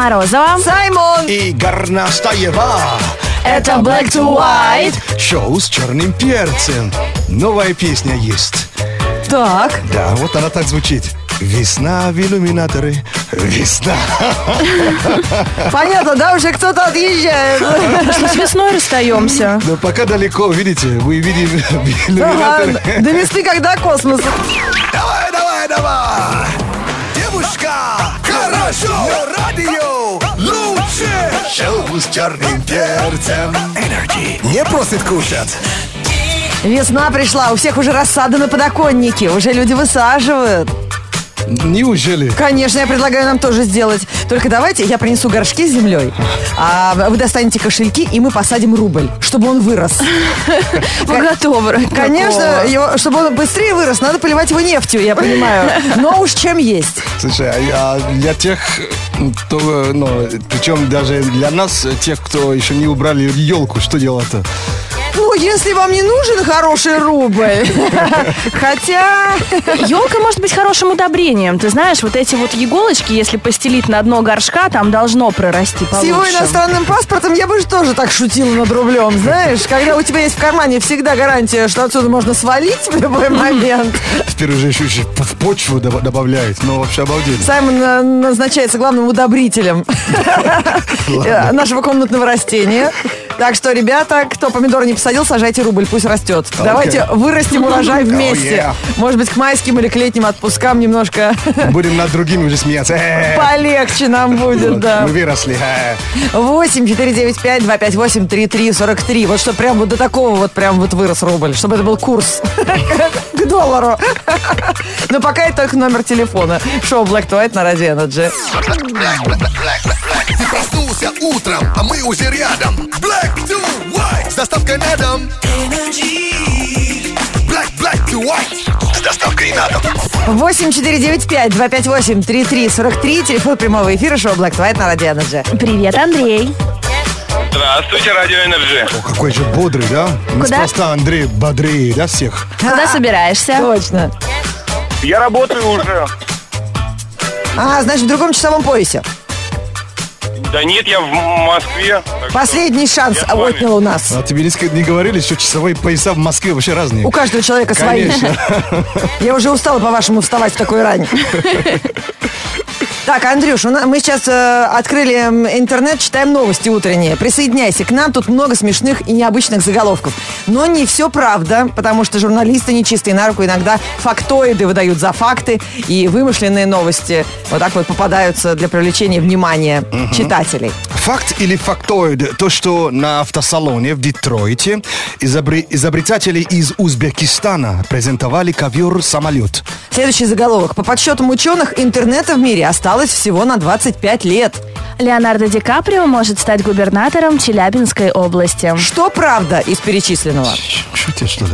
Морозова. Саймон! И Горнастаева. Это Black to White. Шоу с черным перцем. Новая песня есть. Так, Да, вот она так звучит. Весна в иллюминаторы, весна. понятно, да, уже кто-то отъезжает. Что с весной расстаемся. Но пока далеко, видите, вы видите Ага, иллюминаторы. До весны когда космос. Давай, давай, давай! Девушка, хорошо, радио Шоу с черным перцем. Energy не просит кушать. Весна пришла, у всех уже рассада на подоконнике, уже люди высаживают. Неужели? Конечно, я предлагаю нам тоже сделать. Только давайте я принесу горшки с землей, а вы достанете кошельки, и мы посадим рубль, чтобы он вырос. Вы готовы Конечно, его, чтобы он быстрее вырос, надо поливать его нефтью, я понимаю. Но уж чем есть. Слушай, а я- для тех, кто, ну, причем даже для нас, тех, кто еще не убрали елку, что делать-то? Ну, если вам не нужен хороший рубль, хотя... Елка может быть хорошим удобрением. Ты знаешь, вот эти вот иголочки, если постелить на дно горшка, там должно прорасти С его получше. иностранным паспортом я бы же тоже так шутила над рублем, знаешь? Когда у тебя есть в кармане всегда гарантия, что отсюда можно свалить в любой момент. Теперь уже еще, еще в почву доб- добавляет. Ну, вообще обалденно. Саймон э, назначается главным удобрителем нашего комнатного растения. Так что, ребята, кто помидор не посадил, сажайте рубль, пусть растет. Давайте вырастим урожай вместе. yeah. Может быть, к майским или к летним отпускам немножко Будем над другими уже смеяться. Э, полегче нам будет, да. Мы выросли. э. 8 495 258 3343. Вот что прям вот до такого вот прям вот вырос рубль, чтобы это был курс доллару. Но пока это только номер телефона. Шоу Black to White на Радио Energy. Ты проснулся утром, а мы уже рядом. Black to white с доставкой на дом. Black, black to white с доставкой на дом. 8 495 258 3343. Телефон прямого эфира шоу Black to White на Радио Energy. Привет, Андрей. Здравствуйте, Радио Energy. О, какой же бодрый, да? Неспроста Андрей бодрее, да, всех? Куда собираешься? Точно. Я работаю уже. А, значит, в другом часовом поясе. Да нет, я в Москве. Последний шанс Я отнял у нас. А тебе не, говорили, что часовые пояса в Москве вообще разные? У каждого человека свои. Конечно. Я уже устала, по-вашему, вставать в такой рань. Так, Андрюш, мы сейчас э, открыли интернет, читаем новости утренние. Присоединяйся к нам, тут много смешных и необычных заголовков. Но не все правда, потому что журналисты нечистые на руку иногда фактоиды выдают за факты, и вымышленные новости вот так вот попадаются для привлечения внимания читателей. Факт или фактоид? То, что на автосалоне в Детройте изобре- изобретатели из Узбекистана презентовали ковер-самолет. Следующий заголовок. По подсчетам ученых, интернета в мире осталось всего на 25 лет. Леонардо Ди Каприо может стать губернатором Челябинской области. Что правда из перечисленного? Шутишь, что ли?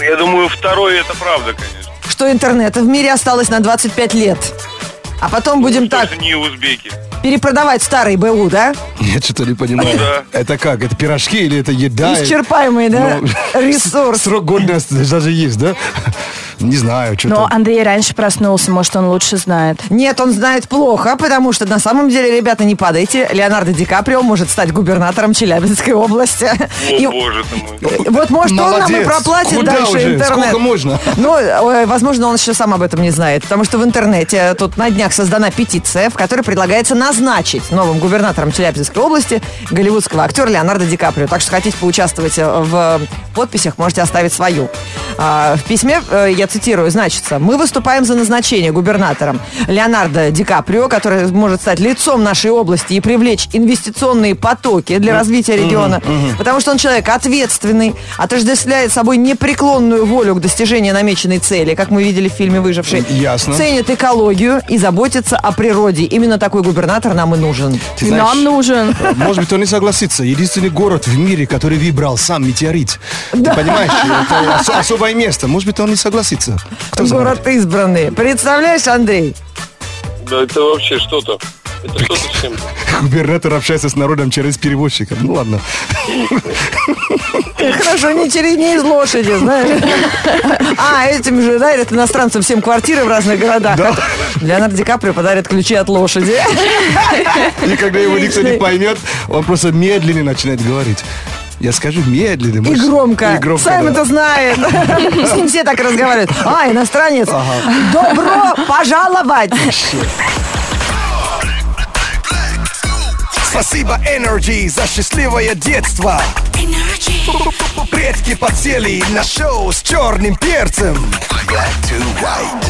Я думаю, второе это правда, конечно. Что интернета в мире осталось на 25 лет. А потом будем так не узбеки. Перепродавать старый БУ, да? Нет, что-то не понимаю. Да. Это как? Это пирожки или это еда? Исчерпаемый, да? Ну, Ресурс. Срок годности даже есть, да? Не знаю, Но что-то. Андрей раньше проснулся, может, он лучше знает. Нет, он знает плохо, потому что на самом деле, ребята, не падайте. Леонардо Ди Каприо может стать губернатором Челябинской области. О, И боже ты мой. вот может он нам и Молодец. проплатит Куда дальше уже? интернет. Сколько можно? Ну, ой, возможно, он еще сам об этом не знает, потому что в интернете тут на днях создана петиция, в которой предлагается назначить новым губернатором Челябинской области голливудского актера Леонардо Ди Каприо. Так что хотите поучаствовать э, в подписях, можете оставить свою. А, В письме, э, я цитирую, значится, мы выступаем за назначение губернатором Леонардо Ди Каприо, который может стать лицом нашей области и привлечь инвестиционные потоки для развития региона, потому что он человек ответственный, отождествляет собой непреклонную волю к достижению намеченной цели, как мы видели в фильме «Выживший». Ясно. Ценит экологию и заботится о природе. Именно такой губернатор нам и нужен. Ты И знаешь, нам нужен. Может быть, он не согласится. Единственный город в мире, который выбрал сам метеорит. Ты понимаешь, это ос- особое место. Может быть, он не согласится. Кто знает? Город избранный. Представляешь, Андрей? Да это вообще что-то. Это с чем-то. губернатор общается с народом через переводчика. Ну ладно. Хорошо, не через не из лошади, знаешь. А, этим же дарят иностранцам всем квартиры в разных городах. Да. Леонардо Ди Каприо подарит ключи от лошади. И когда его никто не поймет, он просто медленнее начинает говорить. Я скажу медленно. И громко. И громко, Сайм да. это знает. С ним все так разговаривают. А, иностранец. Добро пожаловать. Спасибо, Energy, за счастливое детство. Предки подсели на шоу с черным перцем.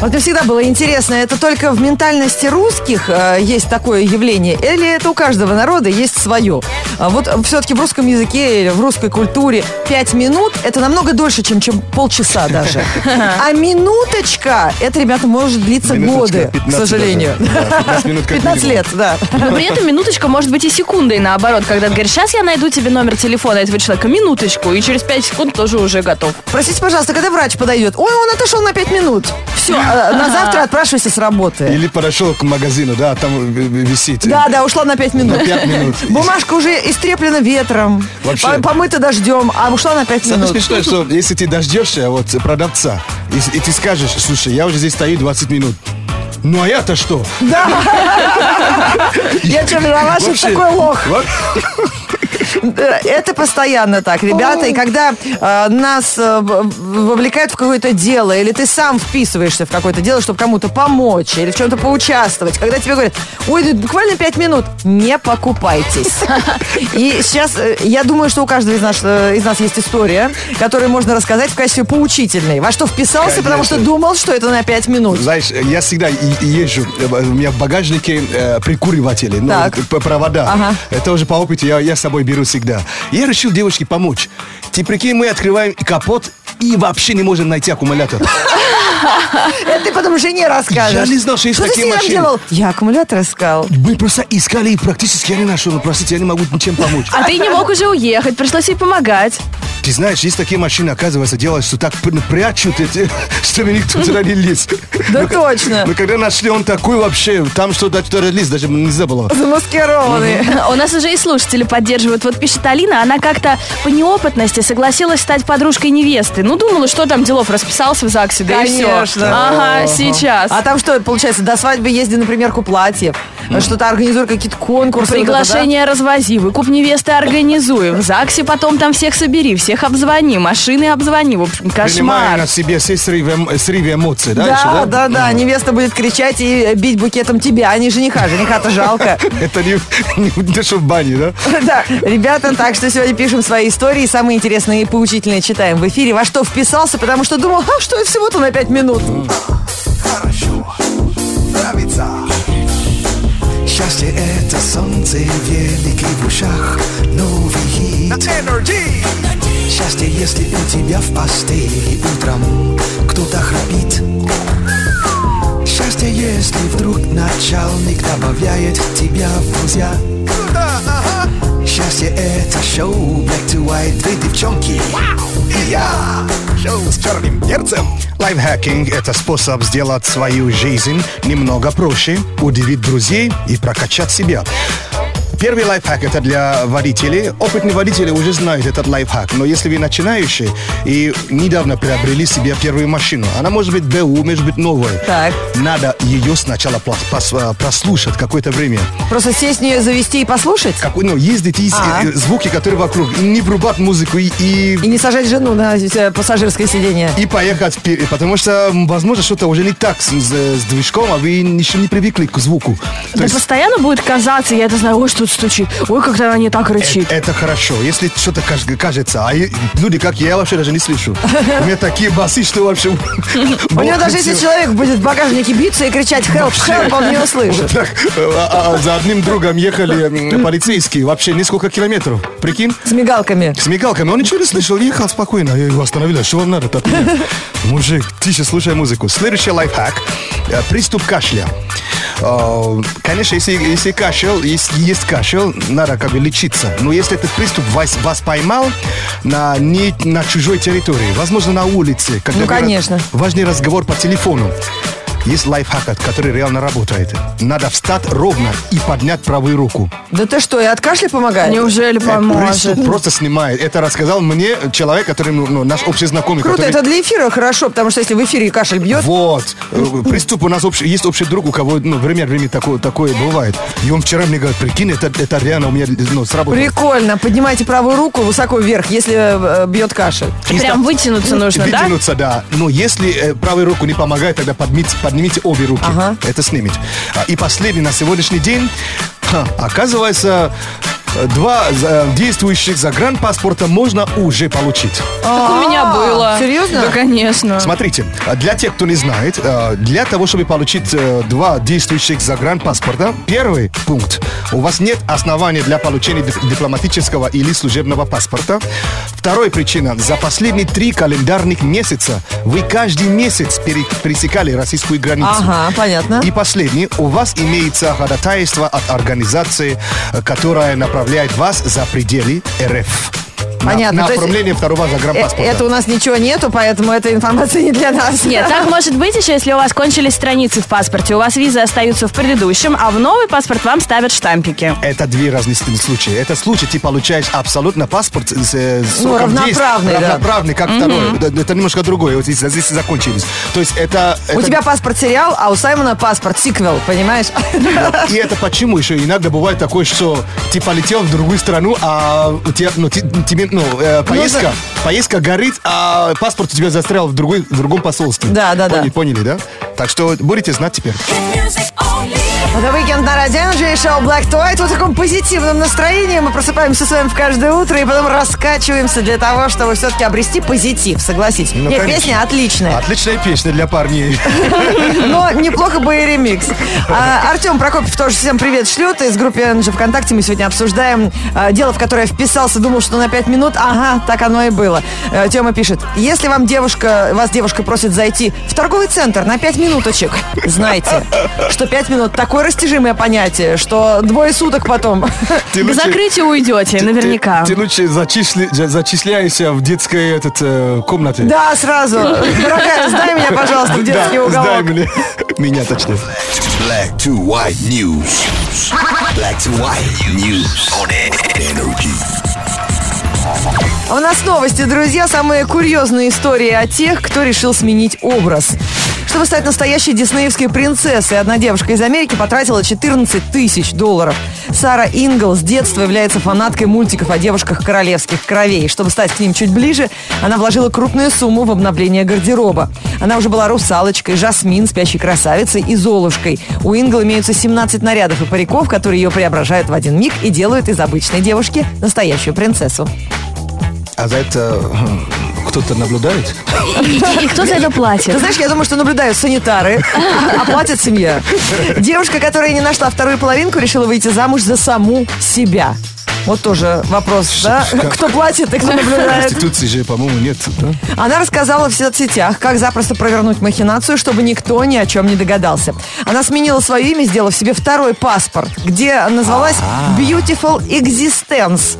Вот мне всегда было интересно, это только в ментальности русских э, есть такое явление, или это у каждого народа есть свое? А вот все-таки в русском языке или в русской культуре пять минут это намного дольше, чем, чем полчаса даже. А минуточка, это, ребята, может длиться Минуточка, годы, к 15 сожалению. Да, 15 минут как 15 минимум. лет, да. Но при этом минуточка может быть и секундой наоборот, когда ты говоришь, сейчас я найду тебе номер телефона этого человека, минуточку, и через 5 секунд тоже уже готов. Простите, пожалуйста, когда врач подойдет? Ой, он отошел на 5 минут. Все, на завтра отпрашивайся с работы. Или подошел к магазину, да, там в- в- висит. Да, да, ушла на 5 минут. На пять минут. Бумажка уже истреплена ветром, Вообще. по- помыта дождем, а ушла на 5 Самое минут. смешное, что если ты дождешься вот продавца, и, и ты скажешь, слушай, я уже здесь стою 20 минут. Ну а я-то что? Я что, виноват, что Вообще. такой лох? Да, Это постоянно так, ребята. И когда э, нас э, вовлекают в какое-то дело, или ты сам вписываешься в какое-то дело, чтобы кому-то помочь, или в чем-то поучаствовать, когда тебе говорят, ой, буквально пять минут, не покупайтесь. И сейчас э, я думаю, что у каждого из нас, э, из нас есть история, которую можно рассказать в качестве поучительной. Во что вписался, потому что Конечно. думал, что это на пять минут. Знаешь, я всегда езжу, э, у меня в багажнике э, прикуриватели, ну, провода. Ага. Это уже по опыту я, я с собой беру всегда. Я решил девушке помочь. Прикинь, мы открываем капот и вообще не можем найти аккумулятор. Это ты потом жене расскажешь. Я не знал, что есть Что такие машины. делал? Я аккумулятор искал. Мы просто искали и практически я не нашел. Ну, простите, я не могу ничем помочь. А ты не мог уже уехать, пришлось ей помогать. Ты знаешь, есть такие машины, оказывается, делают, что так пр- прячут, эти, чтобы никто туда не лез. Да Ну, точно. Ну, когда нашли, он такой вообще, там что-то что лез, даже нельзя было. Замаскированный. У нас уже и слушатели поддерживают. Вот пишет Алина, она как-то по неопытности согласилась стать подружкой невесты. Ну, думала, что там делов, расписался в ЗАГСе, да и все. Конечно. Ага, сейчас. А там что, получается, до свадьбы езди на примерку платьев, что-то организуй какие-то конкурсы. Приглашение развози, выкуп невесты организуй. В ЗАГСе потом там всех собери, всех обзвони, машины обзвони. В общем, Принимая кошмар. на себе все срывы, эм- срывы эмоций, да? Да, еще, да, да, да. Невеста будет кричать и бить букетом тебя, а не жениха. Жениха-то жалко. Это не, не в бане, да? Да, ребята, так что сегодня пишем свои истории, самые интересные и поучительные читаем в эфире. Во что вписался, потому что думал, а что это всего-то на пять минут. Хорошо. Нравится. Счастье это солнце великий в ушах. Новый хит. На Energy. Счастье, если у тебя в постели утром кто-то храпит. Счастье, если вдруг начальник добавляет тебя в друзья. Счастье это шоу Black to White, две девчонки и я. Шоу с черным перцем. Лайфхакинг – это способ сделать свою жизнь немного проще, удивить друзей и прокачать себя. Первый лайфхак – это для водителей. Опытные водители уже знают этот лайфхак. Но если вы начинающий и недавно приобрели себе первую машину, она может быть БУ, может быть новая. Так. Надо ее сначала а, прослушать какое-то время. Просто сесть в нее, завести и послушать? Как, ну, ездить и А. э, звуки, которые вокруг. И не врубать музыку и, и не сажать жену на э, пассажирское сиденье. и поехать вперед, потому что, возможно, что-то уже не так с, с- с движком, а вы еще не привыкли к звуку. То Да есть постоянно будет казаться, я это знаю, ой, что стучит, ой, как-то она не так рычит. э- это хорошо, если что-то каж- кажется, а люди, как я, я вообще даже не слышу. У меня такие басы, что вообще... У него даже если человек будет в багажнике биться и кричать «help, help», он не услышит. Так, а- а за одним другом ехали полицейские вообще несколько километров. Прикинь? С мигалками. С мигалками. Он ничего не слышал, ехал спокойно. Я его остановил. Что вам надо меня? Мужик, тише, слушай музыку. Следующий лайфхак. Э, Приступ кашля. Э, Конечно, если, если кашель, если есть кашель, надо как бы лечиться. Но если этот приступ вас, вас поймал на, не на чужой территории, возможно, на улице, когда Ну, конечно. важный разговор по телефону, есть лайфхак, который реально работает. Надо встать ровно и поднять правую руку. Да ты что, и от кашля помогает? Неужели Э, поможет? приступ просто снимает. Это рассказал мне человек, который, ну, ну, наш общий знакомый. Круто, который- это для эфира хорошо, потому что если в эфире кашель бьет, Вот. Э, Приступ у нас общий, есть общий друг, у кого ну, время от времени такое, такое бывает. И он вчера мне говорит, прикинь, это, это реально у меня ну, сработало. прикольно. Поднимайте правую руку высоко вверх, если э, бьет кашель. И Прям вытянуться нужно, да? Вытянуться, да. Но если э, правой руку не помогает, тогда поднимите, поднимите обе руки. Ага. Это снимет. А, И последний на сегодняшний день, оказывается, два э, действующих загранпаспорта можно уже получить. Так у меня было. серьезно? Да, конечно. Смотрите, а для тех, кто не знает, э, для того, чтобы получить э, два действующих загранпаспорта, первый пункт. У вас нет основания для получения дипломатического или служебного паспорта. Вторая причина. За последние три календарных месяца вы каждый месяц пере- пересекали российскую границу. Ага, понятно. И последний. У вас имеется ходатайство от организации, которая направляет вас за пределы РФ. На- Понятно, На, есть, оформление второго Э, загранпаспорта. Это у нас ничего нету, поэтому эта информация не для нас. Нет, так может быть еще, если у вас кончились страницы в паспорте, у вас визы остаются в предыдущем, а в новый паспорт вам ставят штампики. Это две разные случаи. Это случай, ты получаешь абсолютно паспорт с, э, с Ну, равноправный, действия, да. равноправный, как второй. Это, немножко другое. Вот здесь, здесь закончились. То есть это... У это- тебя паспорт сериал, а у Саймона паспорт сиквел, понимаешь? И это почему еще иногда бывает такое, что ты полетел в другую страну, а у тебя, ну, тебе, ну, э, поездка, поездка горит, а паспорт у тебя застрял в, другой, в другом посольстве. Да, да, да. Поняли, Поняли, да? Так что будете знать теперь. Это уикенд на радио Energy, шоу Black to White. Вот в таком позитивном настроении мы просыпаемся с вами в каждое утро и потом раскачиваемся для того, чтобы все-таки обрести позитив, согласитесь. Ну, Нет, конечно. песня отличная, Отличная песня для парней. но неплохо бы и ремикс. А, Артем Прокопьев тоже всем привет шлет. Из группы Energy ВКонтакте мы сегодня обсуждаем а, дело, в которое вписался, думал, что на 5 минут. Ага, так оно и было. Э, Тема пишет, если вам девушка, вас девушка просит зайти в торговый центр на 5 минуточек, знайте, что 5 минут такое растяжимое понятие, что двое суток потом. Ты К закрытию уйдете, наверняка. Ты, ты лучше зачисли, за- зачисляйся в детской этот, э, комнате. Да, сразу. Дорогая, сдай меня, пожалуйста, в детский Да, сдай уголок. мне. Меня точнее. Black to white news. Black to white news on energy. У нас новости, друзья, самые курьезные истории о тех, кто решил сменить образ. Чтобы стать настоящей диснеевской принцессой, одна девушка из Америки потратила 14 тысяч долларов. Сара Ингл с детства является фанаткой мультиков о девушках королевских кровей. Чтобы стать к ним чуть ближе, она вложила крупную сумму в обновление гардероба. Она уже была русалочкой, Жасмин, спящей красавицей и Золушкой. У Ингл имеются 17 нарядов и париков, которые ее преображают в один миг и делают из обычной девушки настоящую принцессу. А за это э, кто-то наблюдает? И, и кто за это Ты платит? знаешь, я думаю, что наблюдают санитары, а платит семья. Девушка, которая не нашла вторую половинку, решила выйти замуж за саму себя. Вот тоже вопрос, да? Кто платит и кто наблюдает? Конституции же, по-моему, нет. да? Она рассказала в соцсетях, как запросто провернуть махинацию, чтобы никто ни о чем не догадался. Она сменила свое имя, сделав себе второй паспорт, где назвалась Beautiful Existence.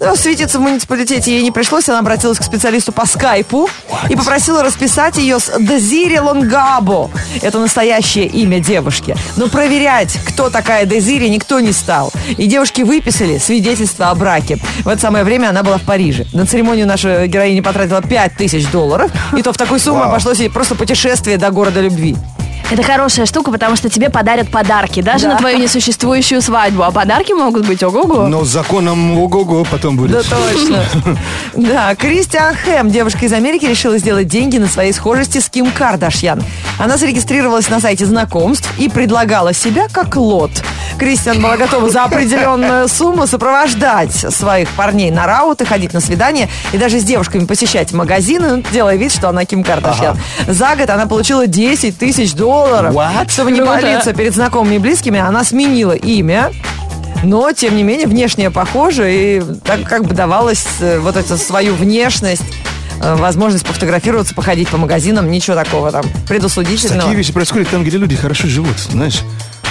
Но светиться в муниципалитете ей не пришлось. Она обратилась к специалисту по скайпу и попросила расписать ее с Дезири Лонгабо. Это настоящее имя девушки. Но проверять, кто такая Дезири, никто не стал. И девушки выписали свидетельство о браке. В это самое время она была в Париже. На церемонию наша героиня потратила 5000 долларов. И то в такой сумме обошлось ей просто путешествие до города любви. Это хорошая штука, потому что тебе подарят подарки, даже Да. на твою несуществующую свадьбу. А подарки могут быть ого-го. Но с законом ого-го потом будет. Да, точно. Да, Кристиан Хэм, девушка из Америки, решила сделать деньги на своей схожести с Ким Кардашьян. Она зарегистрировалась на сайте знакомств и предлагала себя как лот. Кристиан была готова за определенную сумму сопровождать своих парней на рауты, ходить на свидания и даже с девушками посещать магазины, ну, делая вид, что она Ким Кардашьян. За год она получила 10 тысяч долларов. What? Чтобы не Круто. палиться перед знакомыми и близкими, она сменила имя, но, тем не менее, внешне похоже, и так как бы давалась э, вот эту свою внешность, э, возможность пофотографироваться, походить по магазинам, ничего такого там предусудительного. Такие вещи происходят там, где люди хорошо живут, знаешь.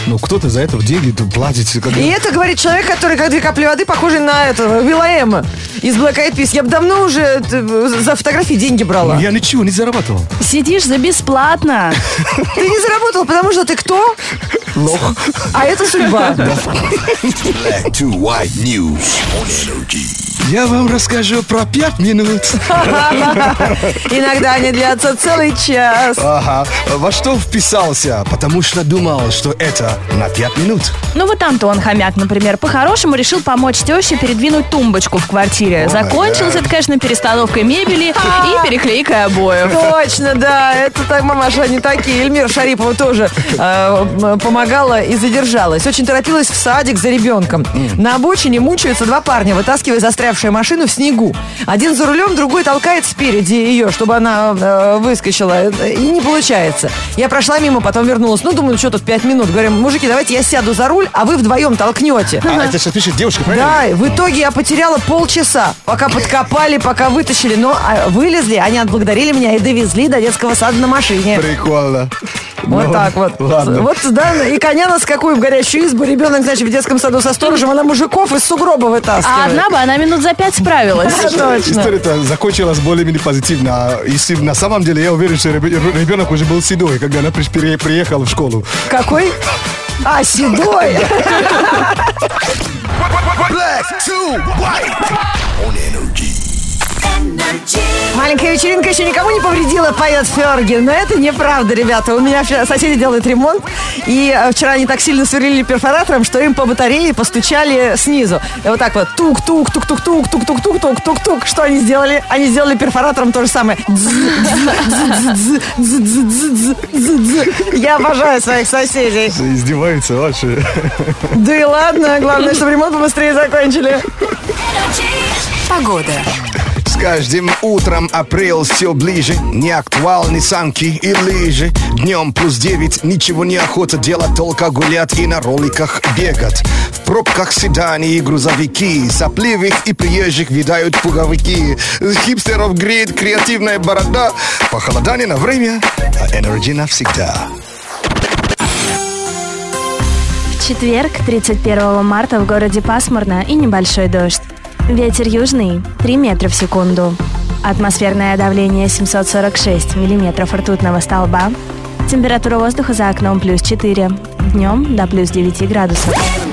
Ну, кто-то за это деньги платит. когда- И это говорит человек, который как две капли воды, похожий на этого Вилаэма из Black Eyed Peas. Я бы давно уже э, за фотографии деньги брала. Я ничего не зарабатывал. Сидишь за бесплатно. Ты не заработал, потому что ты кто? Лох. А это судьба. Black to white news on energy. Я вам расскажу про пять минут. Иногда они длятся целый час. Ага. Во что вписался? Потому что думал, что это на пять минут. Ну вот Антон Хомяк, например, по-хорошему решил помочь теще передвинуть тумбочку в квартире. Закончилось это, конечно, перестановкой мебели и переклейкой обоев. Точно, да, это так, мамаша, они такие. Эльмира Шарипова тоже э, помогала и задержалась. Очень торопилась в садик за ребенком. На обочине мучаются два парня, вытаскивая застрявшую машину в снегу. Один за рулем, другой толкает спереди ее, чтобы она э, выскочила. И не получается. Я прошла мимо, потом вернулась. Ну, думаю, что тут пять минут. Говорим, мужики, давайте я сяду за руль, а вы вдвоем толкнете. А это сейчас пишет девушка, правильно? Да, в итоге я потеряла полчаса, пока подкопали, пока вытащили. Но а, вылезли, они отблагодарили меня и довезли до детского сада на машине. Прикольно. Вот Ну, так вот. Ладно. Вот, да, и коня на скаку и в горящую избу. Ребенок, значит, в детском саду со сторожем, она мужиков из сугроба вытаскивает. А одна бы она минут за пять справилась. История-то закончилась более-менее позитивно. А Если на самом деле я уверен, что ребе- ребенок уже был седой, когда она приехала в школу. Какой? А, седой. Black to white on energy. Маленькая вечеринка еще никому не повредила, поет Ферги. Но это неправда, ребята. У меня соседи делают ремонт. И э, вчера они так сильно сверлили перфоратором, что им по батарее постучали снизу. И вот так вот. Тук-тук, тук-тук-тук, тук-тук-тук, тук-тук. Что они сделали? Они сделали перфоратором то же самое. Я обожаю своих соседей. Издеваются вообще. Да и ладно, главное, чтобы ремонт побыстрее закончили. Погода. Каждым утром апрель все ближе. Не актуальны санки и лыжи. Днем плюс 9, ничего не охота делать Только гулять и на роликах бегать. В пробках седани и грузовики. Сопливых и приезжих видают пуговики. Хипстеров греет креативная борода. Похолодание на время, а энергии навсегда. Четверг, 31 марта, в городе пасмурно и небольшой дождь. Ветер южный 3 метра в секунду. Атмосферное давление 746 миллиметров ртутного столба. Температура воздуха за окном плюс 4. Днем до плюс 9 градусов.